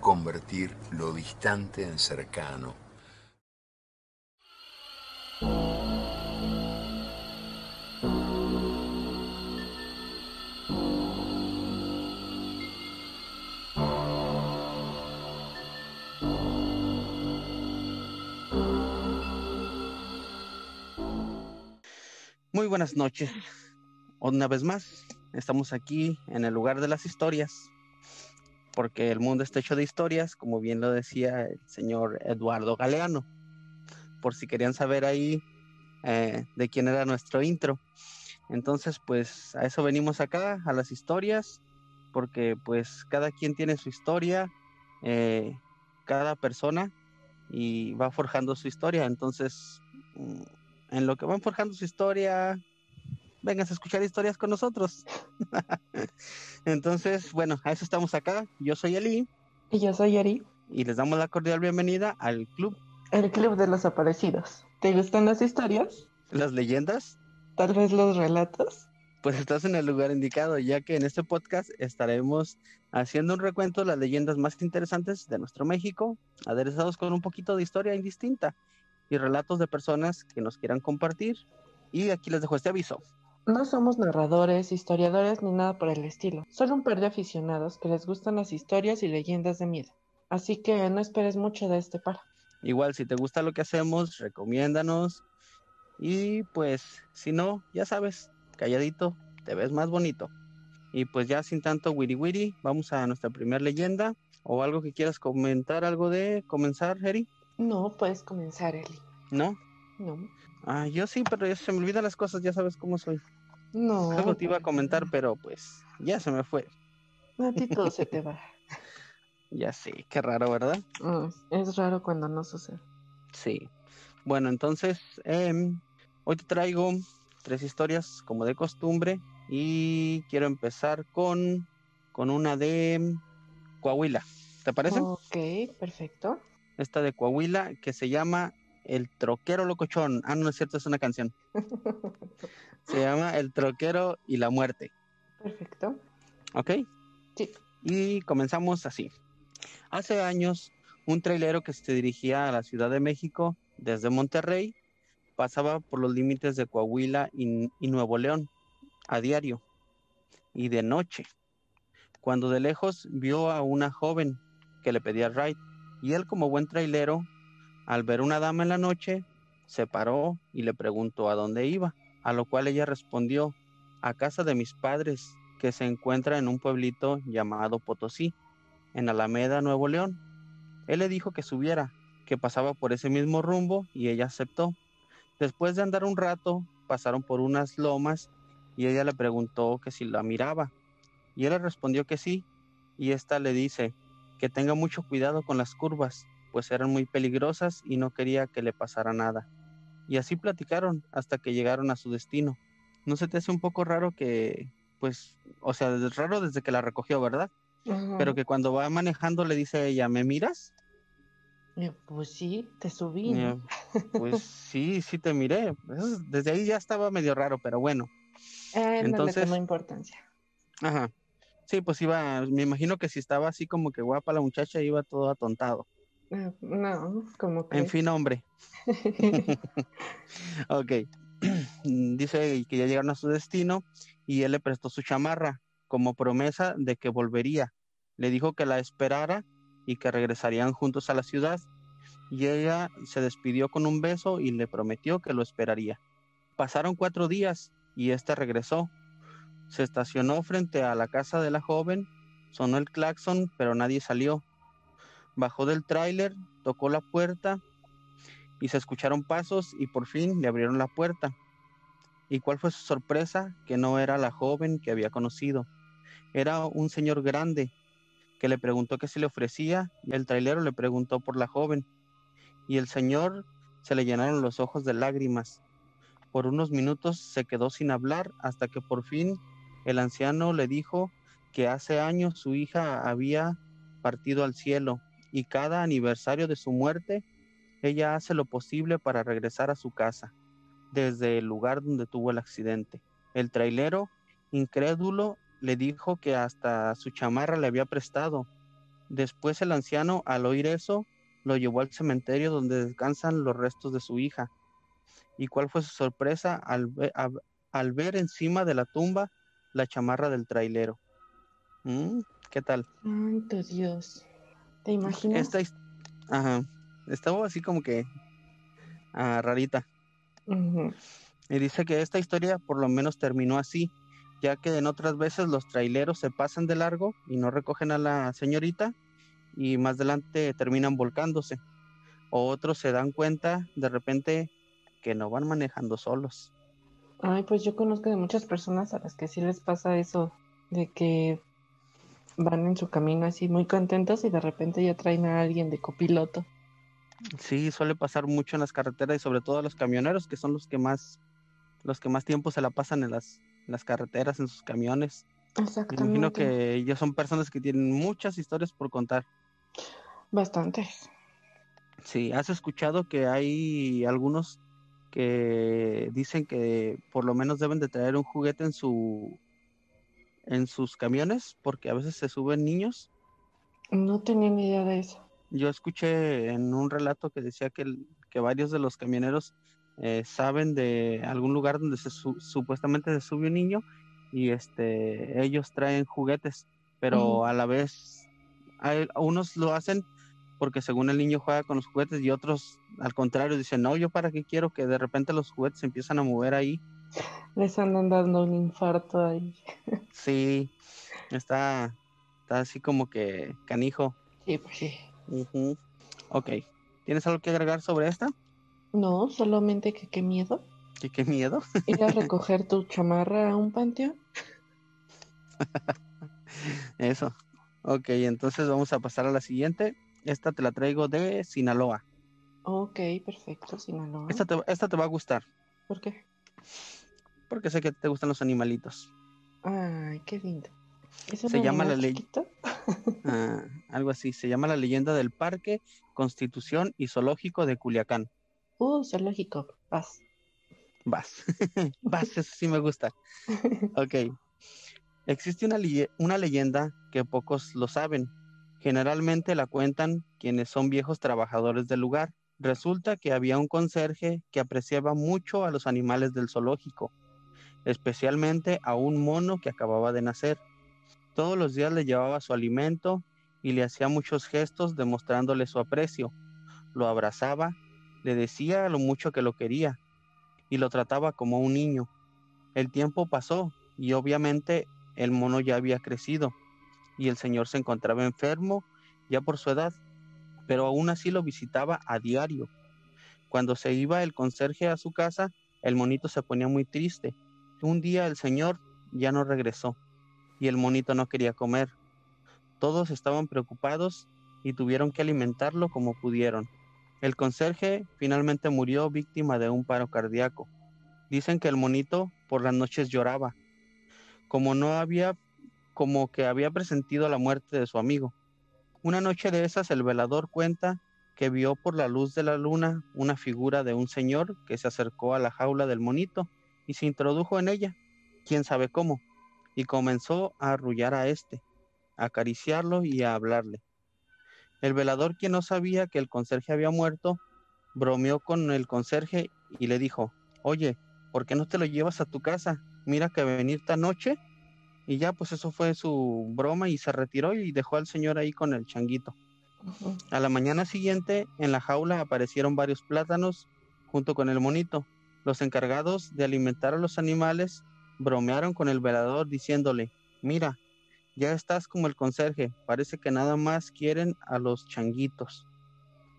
convertir lo distante en cercano. Muy buenas noches. Una vez más, estamos aquí en el lugar de las historias, porque el mundo está hecho de historias, como bien lo decía el señor Eduardo Galeano. Por si querían saber ahí eh, de quién era nuestro intro. Entonces, pues a eso venimos acá, a las historias, porque pues cada quien tiene su historia, eh, cada persona, y va forjando su historia. Entonces, mm, en lo que van forjando su historia, vengas a escuchar historias con nosotros. Entonces, bueno, a eso estamos acá. Yo soy Eli. Y yo soy Eri. Y les damos la cordial bienvenida al club. El club de los aparecidos. ¿Te gustan las historias? ¿Las leyendas? Tal vez los relatos. Pues estás en el lugar indicado, ya que en este podcast estaremos haciendo un recuento de las leyendas más interesantes de nuestro México, aderezados con un poquito de historia indistinta y relatos de personas que nos quieran compartir. Y aquí les dejo este aviso. No somos narradores, historiadores ni nada por el estilo. Solo un par de aficionados que les gustan las historias y leyendas de miedo. Así que no esperes mucho de este par. Igual, si te gusta lo que hacemos, recomiéndanos. Y pues, si no, ya sabes, calladito, te ves más bonito. Y pues ya sin tanto wiri wiri, vamos a nuestra primera leyenda. ¿O algo que quieras comentar, algo de comenzar, Eri? No, puedes comenzar, Eli. ¿No? No. Ah, yo sí, pero se me olvidan las cosas, ya sabes cómo soy. No. Algo te iba a comentar, pero pues ya se me fue. A ti todo se te va. Ya sé, qué raro, ¿verdad? Mm, es raro cuando no sucede. Sí. Bueno, entonces, em, hoy te traigo tres historias como de costumbre y quiero empezar con, con una de Coahuila. ¿Te parece? Ok, perfecto. Esta de Coahuila que se llama El Troquero Locochón. Ah, no es cierto, es una canción. se llama El Troquero y la Muerte. Perfecto. ¿Ok? Sí. Y comenzamos así. Hace años, un trailero que se dirigía a la Ciudad de México desde Monterrey pasaba por los límites de Coahuila y, y, Nuevo León a diario y de noche, cuando de lejos vio a una joven que le pedía ride y él como buen trailero, al ver una dama en la noche, se paró y le preguntó a dónde iba, a lo cual ella respondió, a casa de mis padres, que se encuentra en un pueblito llamado Potosí, en Alameda, Nuevo León. Él le dijo que subiera, que pasaba por ese mismo rumbo y ella aceptó. Después de andar un rato, pasaron por unas lomas y ella le preguntó que si la miraba. Y él le respondió que sí, y ésta le dice que tenga mucho cuidado con las curvas, pues eran muy peligrosas y no quería que le pasara nada. Y así platicaron hasta que llegaron a su destino. ¿No se te hace un poco raro que, pues, o sea, es raro desde que la recogió, ¿verdad? Pero que cuando va manejando le dice a ella, ¿me miras? Pues sí, te subí. ¿no? pues sí, sí te miré. Eso es- desde ahí ya estaba medio raro, pero bueno. Eh, no entonces- tomó importancia. Ajá. Sí, pues iba, me imagino que si estaba así como que guapa la muchacha, iba todo atontado. Eh, No, como que. En fin, hombre. Ok. Dice que ya llegaron a su destino y él le prestó su chamarra como promesa de que volvería. Le dijo que la esperara y que regresarían juntos a la ciudad. Y ella se despidió con un beso y le prometió que lo esperaría. Pasaron cuatro días y éste regresó. Se estacionó frente a la casa de la joven, sonó el claxon, pero nadie salió. Bajó del tráiler, tocó la puerta y se escucharon pasos y por fin le abrieron la puerta. ¿Y cuál fue su sorpresa? Que no era la joven que había conocido. Era un señor grande, que le preguntó qué se le ofrecía, y el trailero le preguntó por la joven, y el señor se le llenaron los ojos de lágrimas. Por unos minutos se quedó sin hablar hasta que por fin el anciano le dijo que hace años su hija había partido al cielo y cada aniversario de su muerte ella hace lo posible para regresar a su casa desde el lugar donde tuvo el accidente. El trailero, incrédulo, le dijo que hasta su chamarra le había prestado. Después el anciano, al oír eso, lo llevó al cementerio donde descansan los restos de su hija. ¿Y cuál fue su sorpresa al, ver encima de la tumba la chamarra del trailero? Mm, ¿Qué tal? Santo Dios. ¿Te imaginas? Esta, ajá, estaba así como que ah, rarita. Y dice que esta historia por lo menos terminó así, ya que en otras veces los traileros se pasan de largo y no recogen a la señorita y más adelante terminan volcándose. O otros se dan cuenta de repente que no van manejando solos. Ay, pues yo conozco de muchas personas a las que sí les pasa eso, de que van en su camino así muy contentos y de repente ya traen a alguien de copiloto. Sí, suele pasar mucho en las carreteras y sobre todo a los camioneros, que son los que más, los que más tiempo se la pasan en las, las carreteras, en sus camiones. Exactamente. imagino que ellos son personas que tienen muchas historias por contar. Bastantes. Sí, ¿has escuchado que hay algunos que dicen que por lo menos deben de traer un juguete en su en sus camiones porque a veces se suben niños? No tenía ni idea de eso yo escuché en un relato que decía que, que varios de los camioneros eh, saben de algún lugar donde se supuestamente se sube un niño y este ellos traen juguetes, pero a la vez hay, unos lo hacen porque según el niño juega con los juguetes y otros al contrario dicen, no, yo para qué quiero que de repente los juguetes se empiezan a mover ahí. Les andan dando un infarto ahí. sí, está, está así como que canijo. Sí, pues sí. Ok. ¿Tienes algo que agregar sobre esta? No, solamente que qué miedo. ¿Que qué miedo? Ir a recoger tu chamarra a un panteón. Eso. Ok, entonces vamos a pasar a la siguiente. Esta te la traigo de Sinaloa. Ok, perfecto, Sinaloa. Esta te, esta te va a gustar. ¿Por qué? Porque sé que te gustan los animalitos. Ay, qué lindo se llama la ley ah, algo así, se llama la leyenda del Parque Constitución y Zoológico de Culiacán. Uh, zoológico, vas. Vas, vas, eso sí me gusta. Ok. Existe una, una leyenda que pocos lo saben. Generalmente la cuentan quienes son viejos trabajadores del lugar. Resulta que había un conserje que apreciaba mucho a los animales del zoológico, especialmente a un mono que acababa de nacer. Todos los días le llevaba su alimento y le hacía muchos gestos demostrándole su aprecio. Lo abrazaba, le decía lo mucho que lo quería y lo trataba como un niño. El tiempo pasó y obviamente el mono ya había crecido y el señor se encontraba enfermo ya por su edad, pero aún así lo visitaba a diario. Cuando se iba el conserje a su casa, el monito se ponía muy triste. Un día el señor ya no regresó y el monito no quería comer. Todos estaban preocupados y tuvieron que alimentarlo como pudieron. El conserje finalmente murió víctima de un paro cardíaco. Dicen que el monito por las noches lloraba, como no había, como que había presentido la muerte de su amigo. Una noche de esas el velador cuenta que vio por la luz de la luna una figura de un señor que se acercó a la jaula del monito y se introdujo en ella, quién sabe cómo y comenzó a arrullar a éste, a acariciarlo y a hablarle. El velador, quien no sabía que el conserje había muerto, bromeó con el conserje y le dijo, oye, ¿por qué no te lo llevas a tu casa? Mira que venir esta noche. Y ya, pues eso fue su broma y se retiró y dejó al señor ahí con el changuito. A la mañana siguiente, en la jaula aparecieron varios plátanos junto con el monito. Los encargados de alimentar a los animales bromearon con el velador diciéndole, mira, ya estás como el conserje, parece que nada más quieren a los changuitos.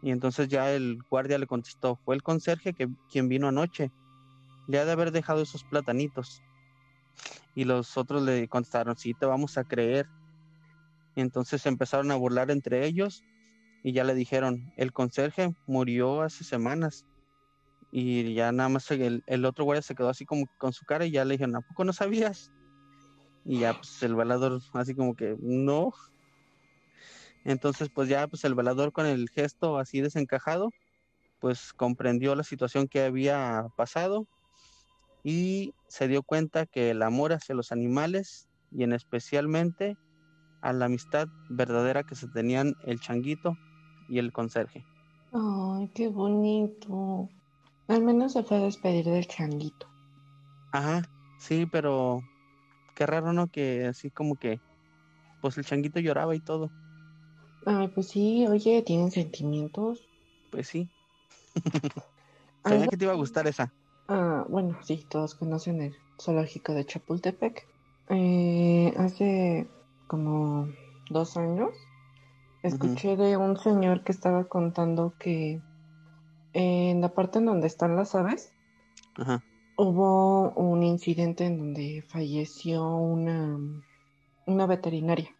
Y entonces ya el guardia le contestó, fue el conserje que, quien vino anoche, le ha de haber dejado esos platanitos. Y los otros le contestaron, sí, te vamos a creer. Y entonces empezaron a burlar entre ellos y ya le dijeron, el conserje murió hace semanas. Y ya nada más el, el otro guardia se quedó así como con su cara y ya le dijeron, ¿a poco no sabías? Y ya pues el velador así como que no. Entonces pues ya pues el velador con el gesto así desencajado pues comprendió la situación que había pasado y se dio cuenta que el amor hacia los animales y en especialmente a la amistad verdadera que se tenían el changuito y el conserje. Ay, qué bonito. Al menos se fue a despedir del changuito. Ajá, sí, pero qué raro, ¿no? Que así como que, pues el changuito lloraba y todo. Ay, pues sí, oye, tienen sentimientos. Pues sí. Sabía que te iba a gustar esa. Ah, bueno, sí, todos conocen el zoológico de Chapultepec. Eh, hace como dos años escuché de un señor que estaba contando que en la parte en donde están las aves Ajá. hubo un incidente en donde falleció una, una veterinaria.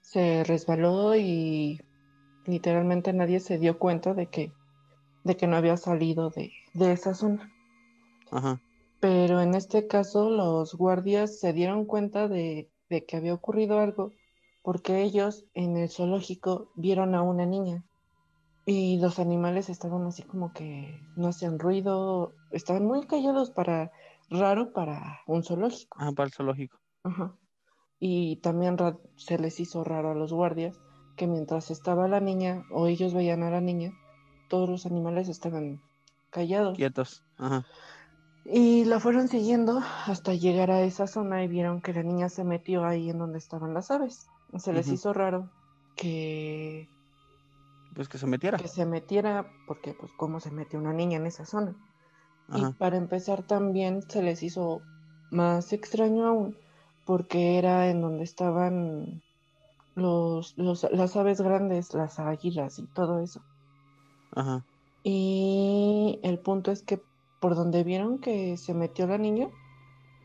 Se resbaló y literalmente nadie se dio cuenta de que, de que no había salido de, de esa zona. Ajá. Pero en este caso los guardias se dieron cuenta de, de que había ocurrido algo porque ellos en el zoológico vieron a una niña y los animales estaban así como que no hacían ruido, estaban muy callados para raro para un zoológico. Ajá, para el zoológico. Ajá. Y también se les hizo raro a los guardias que mientras estaba la niña o ellos veían a la niña, todos los animales estaban callados. Quietos. Ajá. Y la fueron siguiendo hasta llegar a esa zona y vieron que la niña se metió ahí en donde estaban las aves. Se les hizo raro que, Pues que se metiera. que se metiera, porque pues cómo se metió una niña en esa zona. Ajá. Y para empezar también se les hizo más extraño aún, porque era en donde estaban los, los, las aves grandes, las águilas y todo eso. Ajá. Y el punto es que por donde vieron que se metió la niña,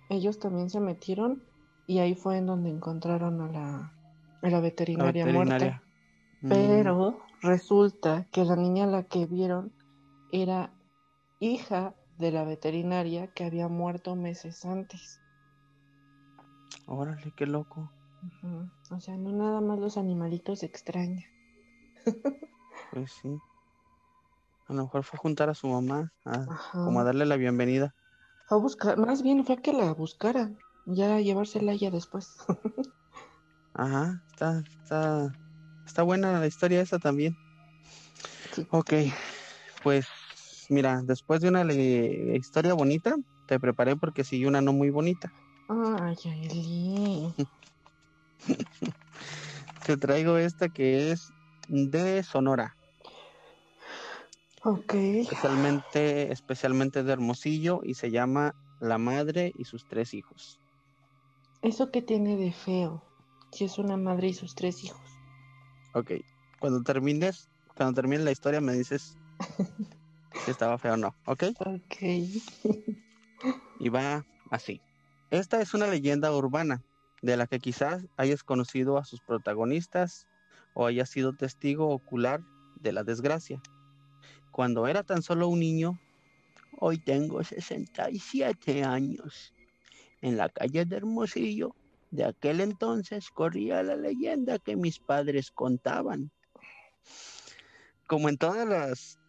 ellos también se metieron y ahí fue en donde encontraron a la, a la La veterinaria, veterinaria. Mm, Pero resulta que la niña a la que vieron era hija de la veterinaria que había muerto meses antes. Órale, qué loco. O sea, no nada más los animalitos extrañan. Pues sí. A lo mejor fue a juntar a su mamá, a- como a darle la bienvenida. A buscar, más bien fue a que la buscaran, ya a llevársela ella después. Ajá, está, está, está buena la historia esa también. Sí. Ok, pues mira, después de una le- historia bonita, te preparé porque sí, una no muy bonita. Ay, Yaeli. Te traigo esta que es de Sonora, Ok. especialmente, especialmente de Hermosillo, y se llama La Madre y sus tres hijos. ¿Eso qué tiene de feo? Si es una madre y sus tres hijos. Ok, cuando termines, cuando termine la historia me dices si estaba feo o no, ¿ok? Ok. Y va así. Esta es una leyenda urbana de la que quizás hayas conocido a sus protagonistas o hayas sido testigo ocular de la desgracia. Cuando era tan solo un niño, hoy tengo 67 años. En la calle de Hermosillo, de aquel entonces corría la leyenda que mis padres contaban. Como en todas las,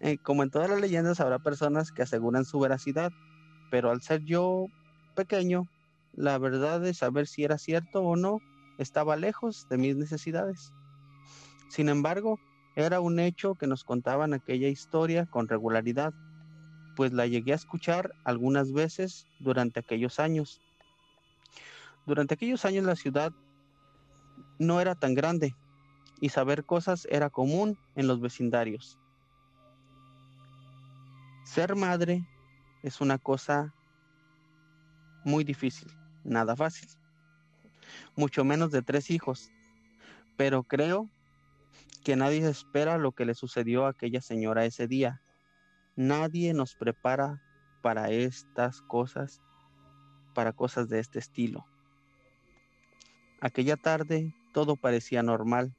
eh, como en todas las leyendas, habrá personas que aseguran su veracidad, pero al ser yo pequeño, la verdad de saber si era cierto o no estaba lejos de mis necesidades. Sin embargo, era un hecho que nos contaban aquella historia con regularidad, pues la llegué a escuchar algunas veces durante aquellos años. Durante aquellos años la ciudad no era tan grande y saber cosas era común en los vecindarios. Ser madre es una cosa muy difícil, nada fácil, mucho menos de tres hijos, pero creo que nadie espera lo que le sucedió a aquella señora ese día. Nadie nos prepara para estas cosas, para cosas de este estilo. Aquella tarde todo parecía normal.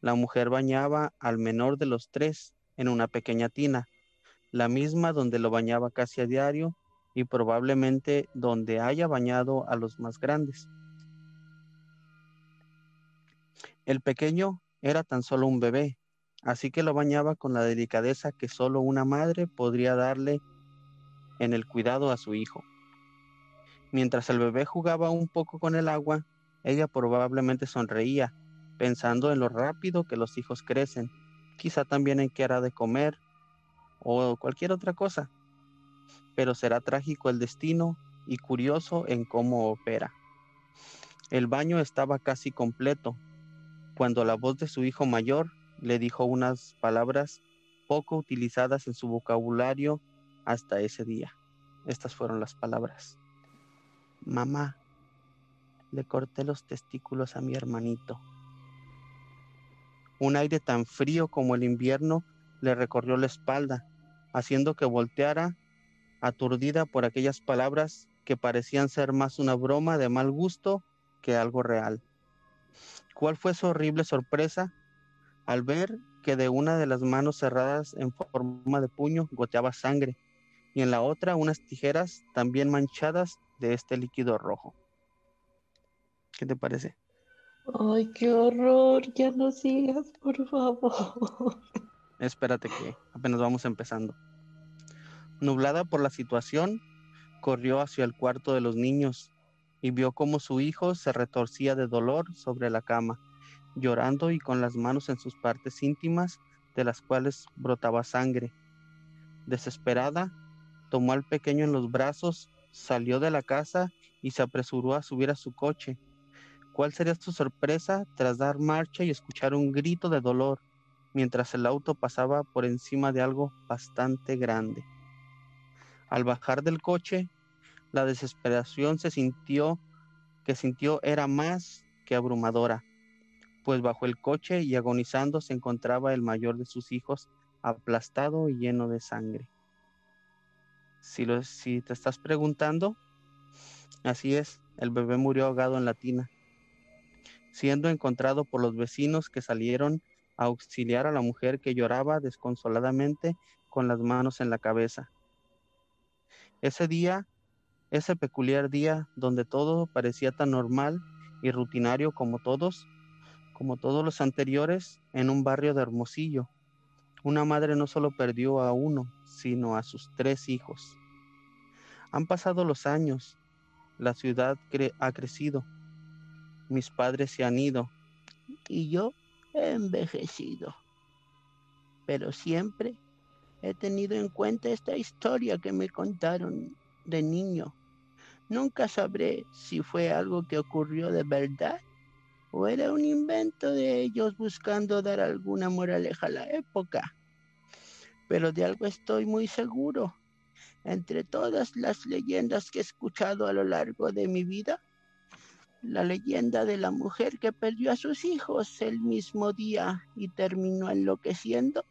La mujer bañaba al menor de los tres en una pequeña tina, la misma donde lo bañaba casi a diario y probablemente donde haya bañado a los más grandes. El pequeño era tan solo un bebé, así que lo bañaba con la delicadeza que solo una madre podría darle en el cuidado a su hijo. Mientras el bebé jugaba un poco con el agua, ella probablemente sonreía, pensando en lo rápido que los hijos crecen, quizá también en qué hará de comer o cualquier otra cosa. Pero será trágico el destino y curioso en cómo opera. El baño estaba casi completo, cuando la voz de su hijo mayor le dijo unas palabras poco utilizadas en su vocabulario hasta ese día. Estas fueron las palabras. Mamá, le corté los testículos a mi hermanito. Un aire tan frío como el invierno le recorrió la espalda, haciendo que volteara, aturdida por aquellas palabras que parecían ser más una broma de mal gusto que algo real. ¿Cuál fue su horrible sorpresa al ver que de una de las manos cerradas en forma de puño goteaba sangre y en la otra unas tijeras también manchadas de este líquido rojo? ¿Qué te parece? Ay, qué horror, ya no sigas, por favor. Espérate que apenas vamos empezando. Nublada por la situación, corrió hacia el cuarto de los niños y vio cómo su hijo se retorcía de dolor sobre la cama, llorando y con las manos en sus partes íntimas, de las cuales brotaba sangre. Desesperada, tomó al pequeño en los brazos, salió de la casa y se apresuró a subir a su coche. ¿Cuál sería su sorpresa tras dar marcha y escuchar un grito de dolor mientras el auto pasaba por encima de algo bastante grande? Al bajar del coche, la desesperación se sintió, que sintió era más que abrumadora, pues bajo el coche y agonizando se encontraba el mayor de sus hijos, aplastado y lleno de sangre. Si, lo, si te estás preguntando, así es, el bebé murió ahogado en la tina, siendo encontrado por los vecinos que salieron a auxiliar a la mujer que lloraba desconsoladamente con las manos en la cabeza. Ese día ese peculiar día donde todo parecía tan normal y rutinario como todos, como todos los anteriores, en un barrio de Hermosillo. Una madre no solo perdió a uno, sino a sus tres hijos. Han pasado los años, la ciudad ha crecido, mis padres se han ido y yo he envejecido. Pero siempre he tenido en cuenta esta historia que me contaron de niño Nunca sabré si fue algo que ocurrió de verdad o era un invento de ellos buscando dar alguna moraleja a la época. Pero de algo estoy muy seguro. Entre todas las leyendas que he escuchado a lo largo de mi vida, la leyenda de la mujer que perdió a sus hijos el mismo día y terminó enloqueciendo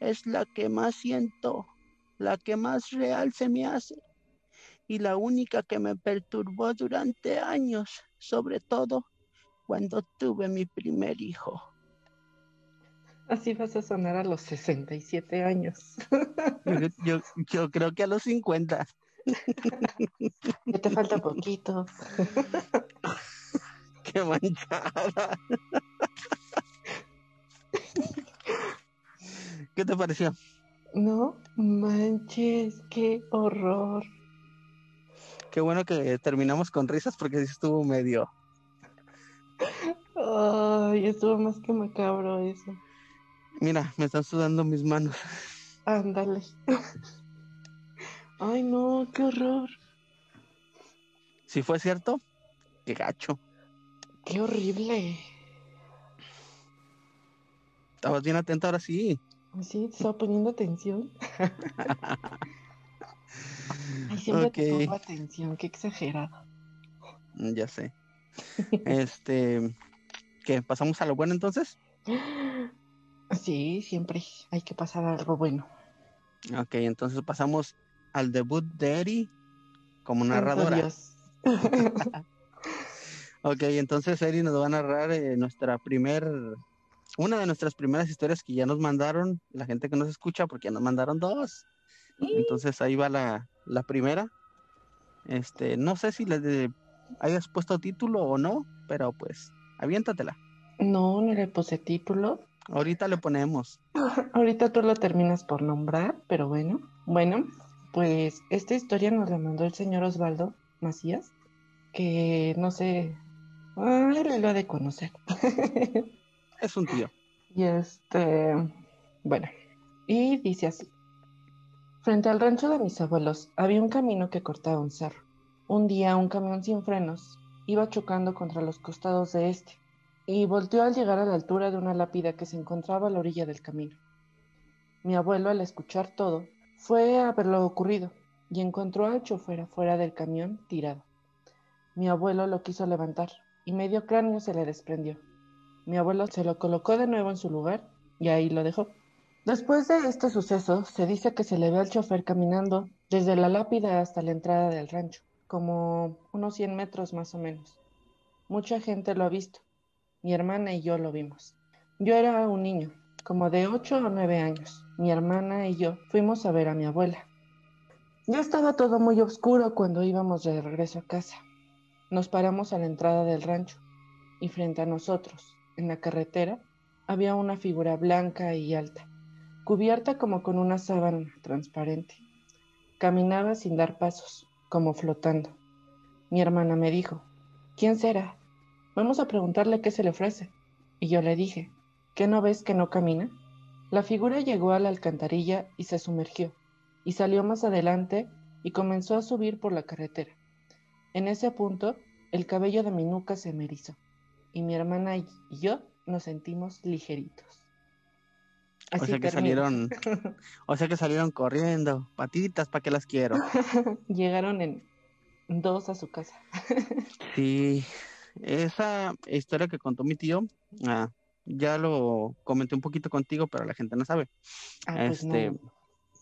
es la que más siento, la que más real se me hace y la única que me perturbó durante años, sobre todo cuando tuve mi primer hijo. Así vas a sonar a los 67 años. Yo, yo, creo que a los 50. Ya te falta poquito. Qué manchada. ¿Qué te pareció? No manches, qué horror. Qué bueno que terminamos con risas porque estuvo medio. Ay, estuvo más que macabro eso. Mira, me están sudando mis manos. Ándale. Ay, no, qué horror. Si fue cierto, qué gacho. Qué horrible. Estabas bien atenta ahora sí. Sí, te estaba poniendo atención. Ay, siempre te pongo atención, qué exagerado. Mm, ya sé. este, ¿qué? ¿Pasamos a lo bueno entonces? Sí, siempre hay que pasar a algo bueno. Ok, entonces pasamos al debut de Eri como narradora. Ok, entonces Eri nos va a narrar eh, nuestra primer, una de nuestras primeras historias que ya nos mandaron, la gente que nos escucha, porque ya nos mandaron dos. Entonces ahí va la, la primera. Este, no sé si le hayas puesto título o no, pero pues, aviéntatela. No, no le puse título. Ahorita le ponemos. Ahorita tú lo terminas por nombrar, pero bueno. Bueno, pues esta historia nos la mandó el señor Osvaldo Macías, que no sé, él lo ha de conocer. es un tío. Y este, bueno, y dice así. Frente al rancho de mis abuelos había un camino que cortaba un cerro. Un día un camión sin frenos iba chocando contra los costados de este y volteó al llegar a la altura de una lápida que se encontraba a la orilla del camino. Mi abuelo, al escuchar todo, fue a ver lo ocurrido y encontró al chofer afuera del camión tirado. Mi abuelo lo quiso levantar y medio cráneo se le desprendió. Mi abuelo se lo colocó de nuevo en su lugar y ahí lo dejó. Después de este suceso, se dice que se le ve al chofer caminando desde la lápida hasta la entrada del rancho, como unos 100 metros más o menos. Mucha gente lo ha visto. Mi hermana y yo lo vimos. Yo era un niño, como de 8 o 9 años. Mi hermana y yo fuimos a ver a mi abuela. Ya estaba todo muy oscuro cuando íbamos de regreso a casa. Nos paramos a la entrada del rancho y frente a nosotros, en la carretera, había una figura blanca y alta cubierta como con una sábana transparente. Caminaba sin dar pasos, como flotando. Mi hermana me dijo, ¿quién será? Vamos a preguntarle qué se le ofrece. Y yo le dije, ¿qué no ves que no camina? La figura llegó a la alcantarilla y se sumergió, y salió más adelante y comenzó a subir por la carretera. En ese punto, el cabello de mi nuca se me erizó, y mi hermana y yo nos sentimos ligeritos o sea que salieron, o sea que salieron corriendo, patitas, ¿para qué las quiero? Llegaron en dos a su casa. sí, esa historia que contó mi tío, ah, ya lo comenté un poquito contigo, pero la gente no sabe. Ah, pues este,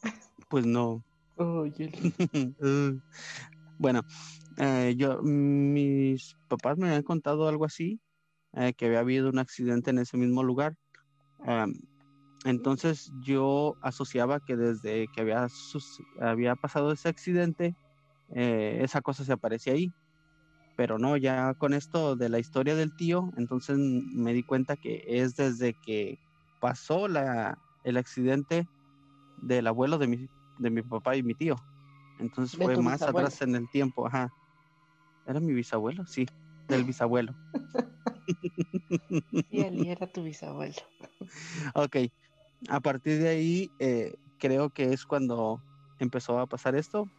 pues no. bueno, eh, yo, mis papás me habían contado algo así, eh, que había habido un accidente en ese mismo lugar. Entonces yo asociaba que desde que había, había pasado ese accidente, eh, esa cosa se aparecía ahí. Pero no, ya con esto de la historia del tío, entonces me di cuenta que es desde que pasó la, el accidente del abuelo de mi, de mi papá y mi tío. Entonces fue más atrás en el tiempo, ajá. ¿Era mi bisabuelo? Sí, del bisabuelo. y él era tu bisabuelo. ok, a partir de ahí eh, creo que es cuando empezó a pasar esto.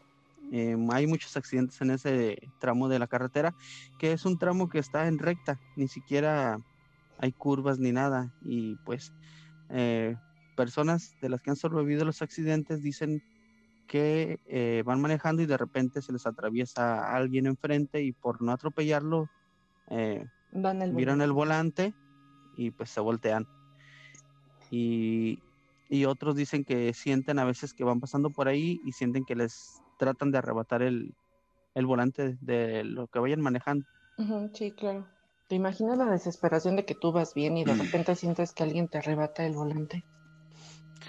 Em, hay muchos accidentes en ese tramo de la carretera, que es un tramo que está en recta, ni siquiera hay curvas ni nada. Y pues eh, personas de las que han sobrevivido los accidentes dicen que eh, van manejando y de repente se les atraviesa alguien enfrente y por no atropellarlo, miran el volante y pues se voltean y, otros dicen que sienten a veces que van pasando por ahí y sienten que les tratan de arrebatar el, volante de lo que vayan manejando. sí, claro. ¿Te imaginas la desesperación de que tú vas bien y de repente sientes que alguien te arrebata el volante?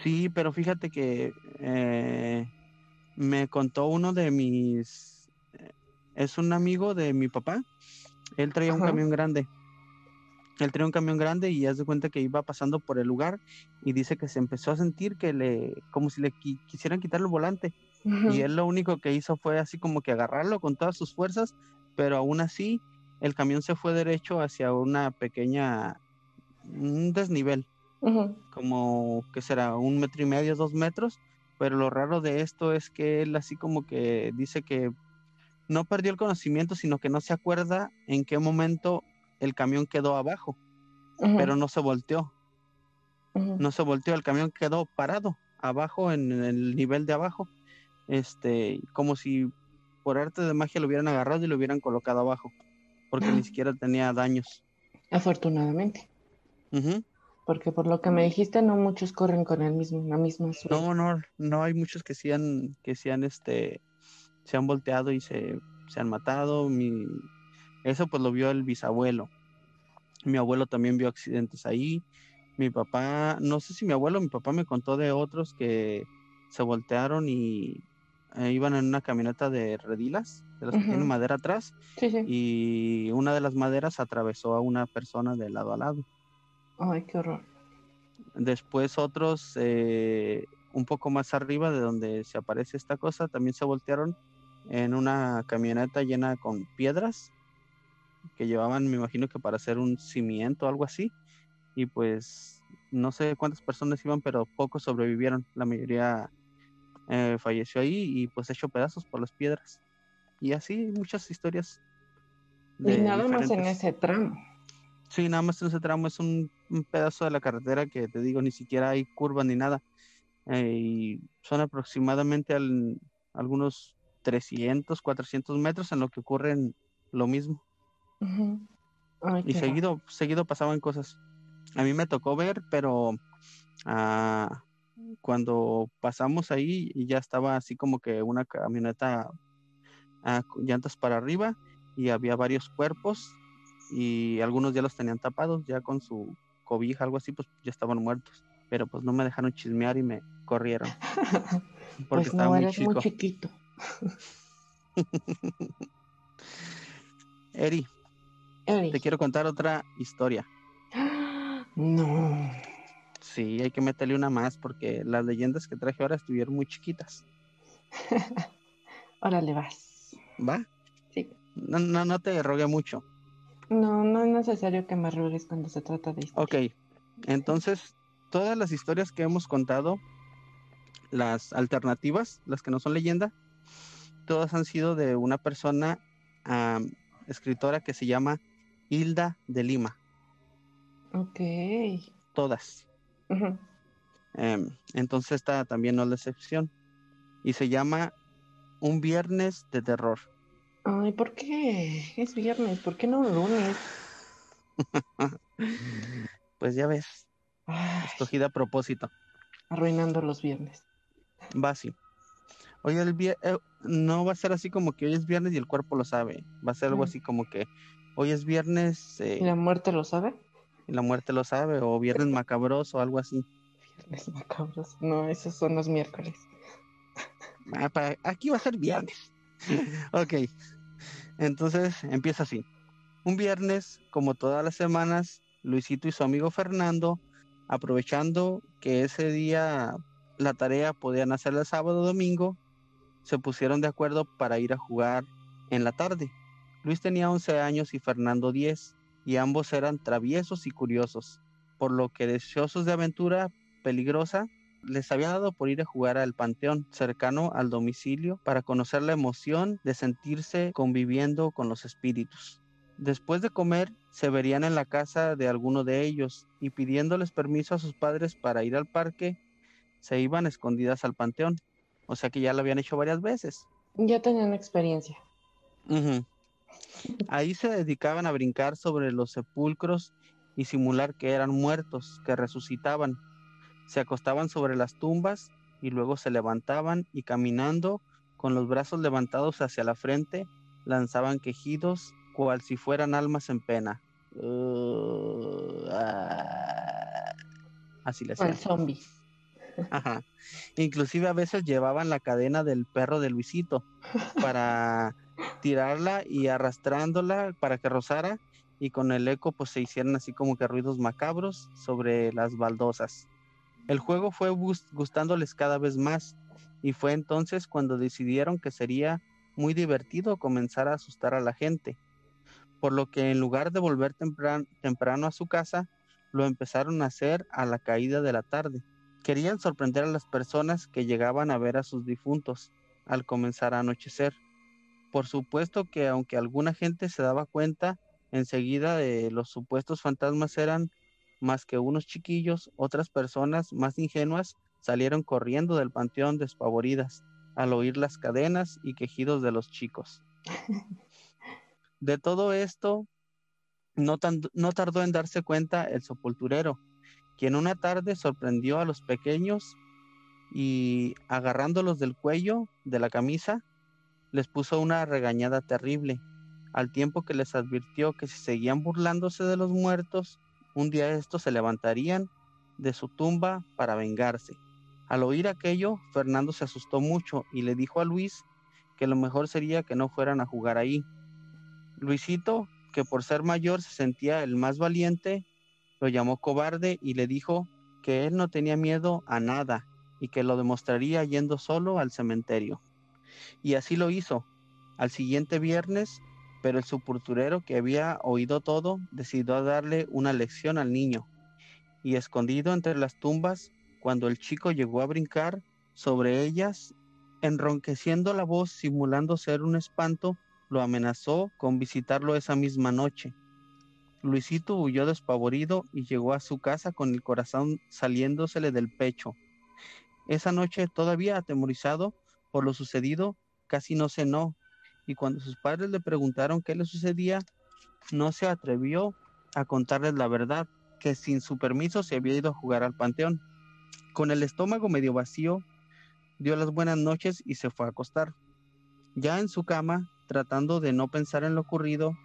Sí, pero fíjate que eh, me contó uno de mis... Eh, es un amigo de mi papá. Él traía un camión grande él tenía un camión grande y ya se cuenta que iba pasando por el lugar y dice que se empezó a sentir que le, como si le quisieran quitar el volante. Y él lo único que hizo fue así como que agarrarlo con todas sus fuerzas, pero aún así el camión se fue derecho hacia una pequeña, un desnivel, como que será un metro y medio, dos metros, pero lo raro de esto es que él así como que dice que no perdió el conocimiento, sino que no se acuerda en qué momento el camión quedó abajo, pero no se volteó. No se volteó, el camión quedó parado abajo, en, el nivel de abajo, este, como si por arte de magia lo hubieran agarrado y lo hubieran colocado abajo, porque ni siquiera tenía daños. Afortunadamente. Porque por lo que me dijiste, no muchos corren con el mismo, la misma suerte. No, no, no hay muchos que sí han, que sí han, este, se han volteado y se, se han matado. Mi, Eso pues lo vio el bisabuelo. Mi abuelo también vio accidentes ahí. Mi papá, no sé si mi abuelo o mi papá me contó de otros que se voltearon y eh, iban en una camioneta de redilas, de las que tienen madera atrás, Sí, sí. y una de las maderas atravesó a una persona de lado a lado. Ay, qué horror. Después otros, eh, un poco más arriba de donde se aparece esta cosa, también se voltearon en una camioneta llena con piedras que llevaban, me imagino que para hacer un cimiento o algo así. Y pues no sé cuántas personas iban, pero pocos sobrevivieron. La mayoría eh, falleció ahí y pues hecho pedazos por las piedras. Y así muchas historias. Y de nada más en diferentes- ese tramo. Sí, nada más en ese tramo es un, un pedazo de la carretera que te digo, ni siquiera hay curvas ni nada. Eh, y son aproximadamente al- algunos 300, 400 metros en lo que ocurren lo mismo. Ujú. Ay, Y seguido, seguido pasaban cosas. A mí me tocó ver, pero ah, cuando pasamos ahí y ya estaba así como que una camioneta con llantas para arriba y había varios cuerpos y algunos ya los tenían tapados, ya con su cobija, algo así, pues ya estaban muertos. Pero pues no me dejaron chismear y me corrieron porque Pues estaba no, muy eres chico. muy chiquito. Eri, Eri. te quiero contar otra historia. No. Sí, hay que meterle una más porque las leyendas que traje ahora estuvieron muy chiquitas. Órale, vas. ¿Va? Sí. No, no, no te rogué mucho. No, no es necesario que me ruegues cuando se trata de esto. Ok, entonces todas las historias que hemos contado, las alternativas, las que no son leyenda, todas han sido de una persona am, escritora que se llama Hilda de Lima. Ok. Todas. Em, entonces esta también no es la excepción. Y se llama Un Viernes de Terror. Ay, ¿por qué? Es viernes, ¿por qué no lunes? Pues ya ves, Ay, escogida a propósito. arruinando los viernes. Va así. Hoy el eh, no va a ser así como que hoy es viernes y el cuerpo lo sabe. Va a ser algo así como que hoy es viernes eh, ¿Y la muerte lo sabe? Y la muerte lo sabe, o viernes macabroso o algo así. Viernes macabros. No, esos son los miércoles. Ah, aquí va a ser viernes. ok. Entonces empieza así. Un viernes, como todas las semanas, Luisito y su amigo Fernando, aprovechando que ese día la tarea podían hacerla el sábado o domingo, se pusieron de acuerdo para ir a jugar en la tarde. Luis tenía 11 años y Fernando 10, y ambos eran traviesos y curiosos, por lo que deseosos de aventura peligrosa, les había dado por ir a jugar al panteón cercano al domicilio para conocer la emoción de sentirse conviviendo con los espíritus. Después de comer, se verían en la casa de alguno de ellos y pidiéndoles permiso a sus padres para ir al parque, se iban escondidas al panteón. O sea que ya lo habían hecho varias veces. Ya tenían experiencia. Ujú. Ahí se dedicaban a brincar sobre los sepulcros y simular que eran muertos, que resucitaban. Se acostaban sobre las tumbas y luego se levantaban y caminando con los brazos levantados hacia la frente, lanzaban quejidos cual si fueran almas en pena. Uh, ah. Así le Al hacían. zombie. Ajá. Inclusive a veces llevaban la cadena del perro de Luisito para tirarla y arrastrándola para que rozara y con el eco pues se hicieran así como que ruidos macabros sobre las baldosas. El juego fue gus- gustándoles cada vez más y fue entonces cuando decidieron que sería muy divertido comenzar a asustar a la gente. Por lo que en lugar de volver tempran- temprano a su casa, lo empezaron a hacer a la caída de la tarde. Querían sorprender a las personas que llegaban a ver a sus difuntos al comenzar a anochecer. Por supuesto que aunque alguna gente se daba cuenta enseguida de los supuestos fantasmas eran más que unos chiquillos, otras personas más ingenuas salieron corriendo del panteón despavoridas al oír las cadenas y quejidos de los chicos. De todo esto, no, tan- no tardó en darse cuenta el sepulturero, quien una tarde sorprendió a los pequeños y agarrándolos del cuello de la camisa, les puso una regañada terrible, al tiempo que les advirtió que si seguían burlándose de los muertos, un día estos se levantarían de su tumba para vengarse. Al oír aquello, Fernando se asustó mucho y le dijo a Luis que lo mejor sería que no fueran a jugar ahí. Luisito, que por ser mayor se sentía el más valiente, lo llamó cobarde y le dijo que él no tenía miedo a nada y que lo demostraría yendo solo al cementerio. Y así lo hizo. Al siguiente viernes, pero el sepulturero que había oído todo decidió darle una lección al niño. Y escondido entre las tumbas, cuando el chico llegó a brincar sobre ellas, enronqueciendo la voz simulando ser un espanto, lo amenazó con visitarlo esa misma noche. Luisito huyó despavorido y llegó a su casa con el corazón saliéndosele del pecho. Esa noche, todavía atemorizado por lo sucedido, casi no cenó, y cuando sus padres le preguntaron qué le sucedía, no se atrevió a contarles la verdad, que sin su permiso se había ido a jugar al panteón. Con el estómago medio vacío, dio las buenas noches y se fue a acostar. Ya en su cama, tratando de no pensar en lo ocurrido,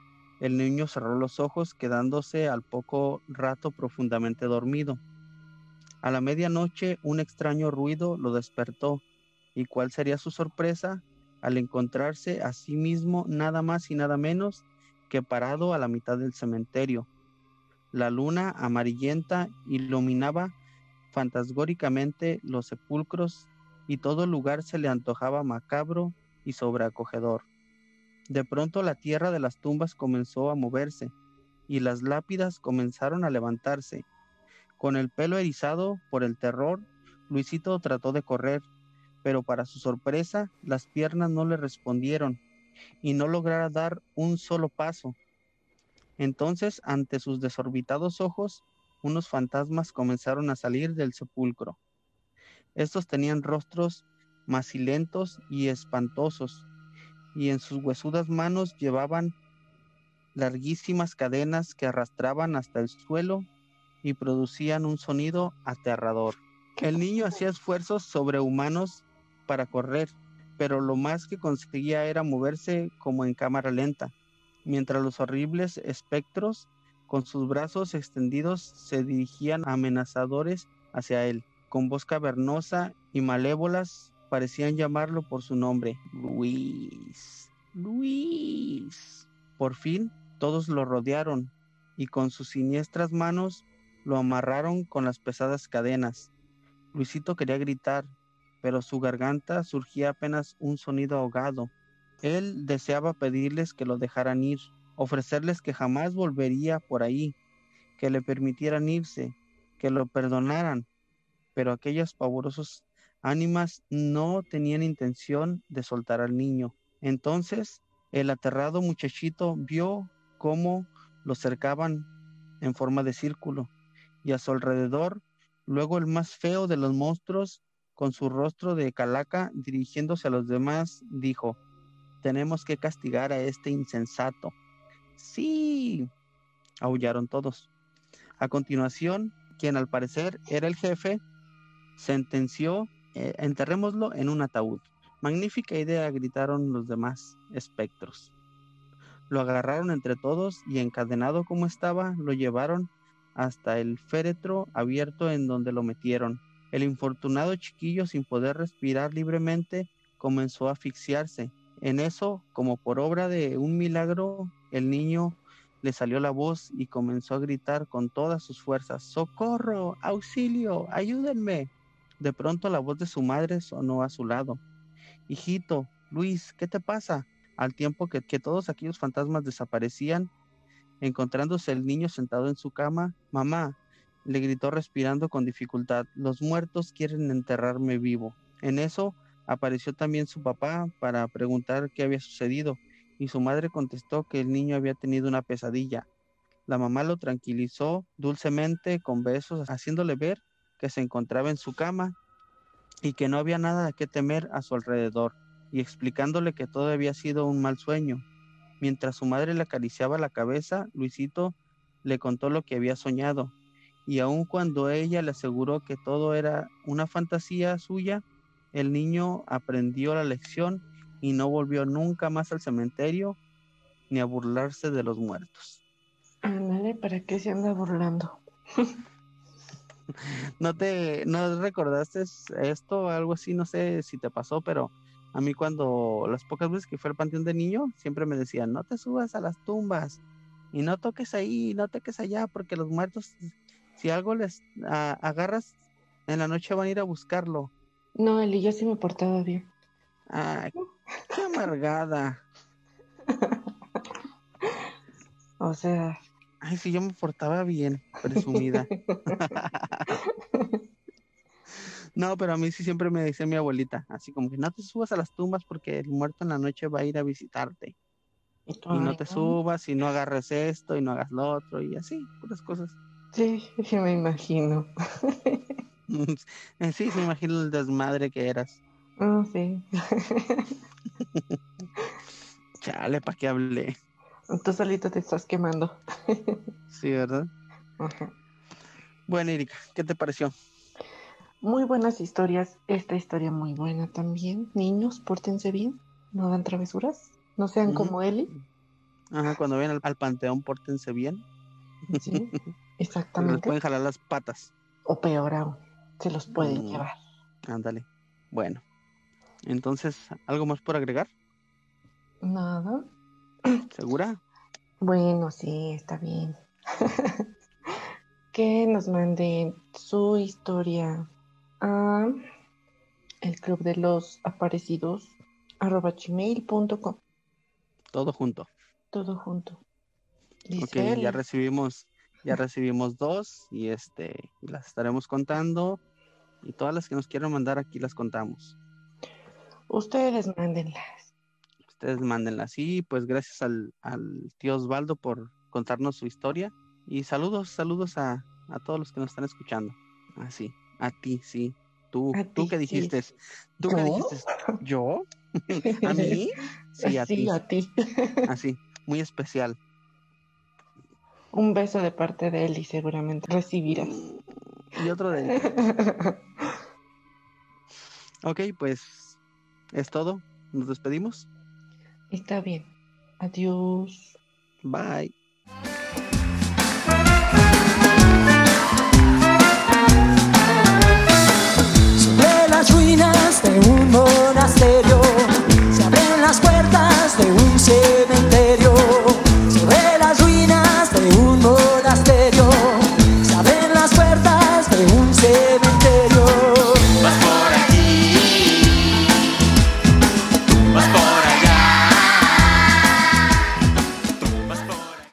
el niño cerró los ojos, quedándose al poco rato profundamente dormido. A la medianoche un extraño ruido lo despertó, y cuál sería su sorpresa al encontrarse a sí mismo nada más y nada menos que parado a la mitad del cementerio. La luna amarillenta iluminaba fantasgóricamente los sepulcros y todo lugar se le antojaba macabro y sobreacogedor. De pronto la tierra de las tumbas comenzó a moverse y las lápidas comenzaron a levantarse. Con el pelo erizado por el terror, Luisito trató de correr, pero para su sorpresa las piernas no le respondieron y no lograra dar un solo paso. Entonces, ante sus desorbitados ojos, unos fantasmas comenzaron a salir del sepulcro. Estos tenían rostros macilentos y espantosos, y en sus huesudas manos llevaban larguísimas cadenas que arrastraban hasta el suelo y producían un sonido aterrador. El niño hacía esfuerzos sobrehumanos para correr, pero lo más que conseguía era moverse como en cámara lenta, mientras los horribles espectros con sus brazos extendidos se dirigían amenazadores hacia él. Con voz cavernosa y malévolas parecían llamarlo por su nombre. Luis. Luis. Por fin todos lo rodearon y con sus siniestras manos lo amarraron con las pesadas cadenas. Luisito quería gritar, pero su garganta surgía apenas un sonido ahogado. Él deseaba pedirles que lo dejaran ir, ofrecerles que jamás volvería por ahí, que le permitieran irse, que lo perdonaran, pero aquellas pavorosas ánimas no tenían intención de soltar al niño. Entonces el aterrado muchachito vio cómo lo cercaban en forma de círculo y a su alrededor, luego el más feo de los monstruos, con su rostro de calaca, dirigiéndose a los demás, dijo, tenemos que castigar a este insensato. Sí, aullaron todos. A continuación, quien al parecer era el jefe, sentenció, eh, enterrémoslo en un ataúd. Magnífica idea, gritaron los demás espectros. Lo agarraron entre todos y encadenado como estaba, lo llevaron hasta el féretro abierto en donde lo metieron. El infortunado chiquillo, sin poder respirar libremente, comenzó a asfixiarse. En eso, como por obra de un milagro, el niño le salió la voz y comenzó a gritar con todas sus fuerzas, ¡Socorro! ¡Auxilio! ¡Ayúdenme! De pronto la voz de su madre sonó a su lado. Hijito, Luis, ¿qué te pasa? Al tiempo que, que todos aquellos fantasmas desaparecían, encontrándose el niño sentado en su cama, mamá, le gritó respirando con dificultad, los muertos quieren enterrarme vivo. En eso apareció también su papá para preguntar qué había sucedido y su madre contestó que el niño había tenido una pesadilla. La mamá lo tranquilizó dulcemente con besos, haciéndole ver que se encontraba en su cama y que no había nada que temer a su alrededor, y explicándole que todo había sido un mal sueño. Mientras su madre le acariciaba la cabeza, Luisito le contó lo que había soñado, y aun cuando ella le aseguró que todo era una fantasía suya, el niño aprendió la lección y no volvió nunca más al cementerio ni a burlarse de los muertos. Ándale, ¿para qué se anda burlando? ¿No te no recordaste esto o algo así? No sé si te pasó, pero a mí cuando las pocas veces que fue al panteón de niño, siempre me decían, no te subas a las tumbas y no toques ahí, no toques allá, porque los muertos, si algo les agarras, en la noche van a ir a buscarlo. No, Eli, yo sí me portaba bien. Ay, qué amargada. o sea. Ay, sí, yo me portaba bien, presumida. no, pero a mí sí siempre me decía mi abuelita, así como que no te subas a las tumbas porque el muerto en la noche va a ir a visitarte. Y, no te subas y no agarres esto y no hagas lo otro y así, puras cosas. Sí, sí me imagino. sí, se imagino el desmadre que eras. Ah, sí. Chale, ¿para qué hablé? Tú solito te estás quemando. sí, ¿verdad? Bueno, Erika, ¿qué te pareció? Muy buenas historias. Esta historia muy buena también. Niños, pórtense bien. No hagan travesuras. No sean como Eli. Ajá, cuando vayan al, panteón, pórtense bien. Sí, exactamente. les pueden jalar las patas. O peor aún, se los pueden mm. llevar. Ándale. Bueno. Entonces, ¿algo más por agregar? Nada. ¿Segura? Bueno, sí, está bien. que nos manden su historia a el club de los aparecidos arroba gmail.com. Todo junto. Todo junto. ok, ya recibimos, ya recibimos dos y este las estaremos contando y todas las que nos quieran mandar aquí las contamos. Ustedes mándenlas. Ustedes mándenlas. Y pues gracias al, tío Osvaldo por contarnos su historia. Y saludos, saludos a, todos los que nos están escuchando. Así, a ti, sí. Tú, tú que dijiste, tú que dijiste, yo, a mí, sí, a ti. a ti. Así, muy especial. Un beso de parte de él y seguramente recibirás. Y otro de él. ok, pues es todo. Nos despedimos. Está bien. Adiós. Bye.